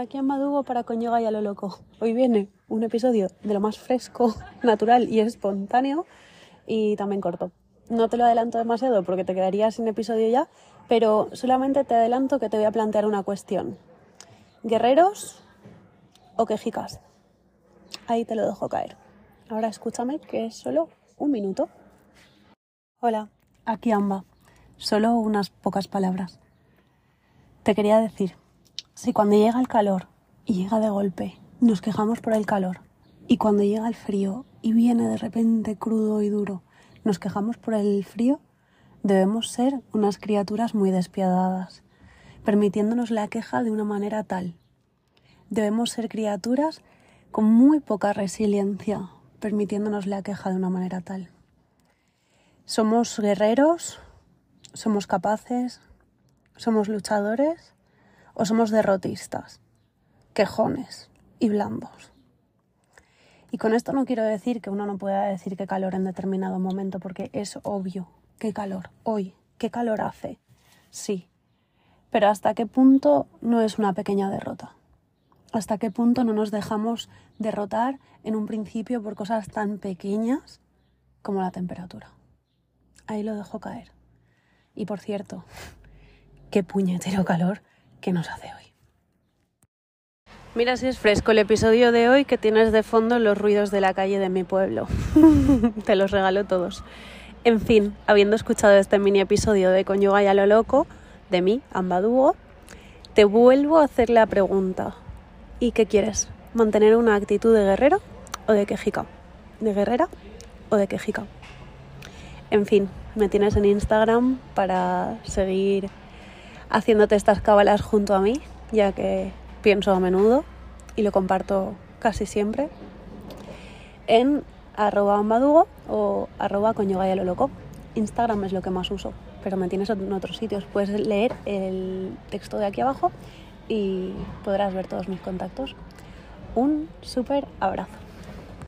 aquí en Madugo para Coñoga y a lo loco. Hoy viene un episodio de lo más fresco, natural y espontáneo y también corto. No te lo adelanto demasiado porque te quedaría sin episodio ya, pero solamente te adelanto que te voy a plantear una cuestión. ¿Guerreros o quejicas? Ahí te lo dejo caer. Ahora escúchame que es solo un minuto. Hola, aquí Amba. Solo unas pocas palabras. Te quería decir, si cuando llega el calor y llega de golpe, nos quejamos por el calor, y cuando llega el frío y viene de repente crudo y duro, nos quejamos por el frío, debemos ser unas criaturas muy despiadadas, permitiéndonos la queja de una manera tal. Debemos ser criaturas con muy poca resiliencia, permitiéndonos la queja de una manera tal. Somos guerreros, somos capaces, somos luchadores o somos derrotistas, quejones y blandos. Y con esto no quiero decir que uno no pueda decir qué calor en determinado momento, porque es obvio qué calor hoy, qué calor hace, sí. Pero hasta qué punto no es una pequeña derrota. Hasta qué punto no nos dejamos derrotar en un principio por cosas tan pequeñas como la temperatura. Ahí lo dejo caer. Y por cierto, qué puñetero calor que nos hace hoy. Mira si es fresco el episodio de hoy que tienes de fondo los ruidos de la calle de mi pueblo. Te los regalo todos. En fin, habiendo escuchado este mini episodio de Conyuga y a lo loco, de mí, Ambaduo, te vuelvo a hacer la pregunta. ¿Y qué quieres? ¿Mantener una actitud de guerrero o de quejica? ¿De guerrera o de quejica? En fin, me tienes en Instagram para seguir haciéndote estas cábalas junto a mí, ya que pienso a menudo y lo comparto casi siempre, en arroba madugo o arroba lo loco. Instagram es lo que más uso, pero me tienes en otros sitios. Puedes leer el texto de aquí abajo y podrás ver todos mis contactos. Un súper abrazo.